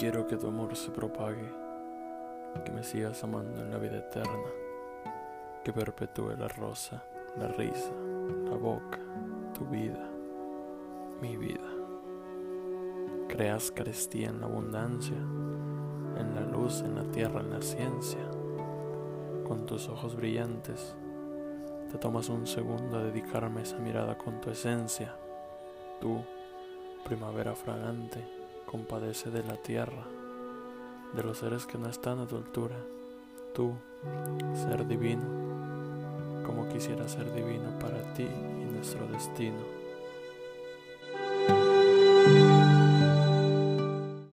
Quiero que tu amor se propague, que me sigas amando en la vida eterna, que perpetúe la rosa, la risa, la boca, tu vida, mi vida. Creas carestía en la abundancia, en la luz, en la tierra, en la ciencia. Con tus ojos brillantes, te tomas un segundo a dedicarme esa mirada con tu esencia. Tú, primavera fragante, compadece de la tierra, de los seres que no están a tu altura. Tú, ser divino, como quisiera ser divino para ti y nuestro destino.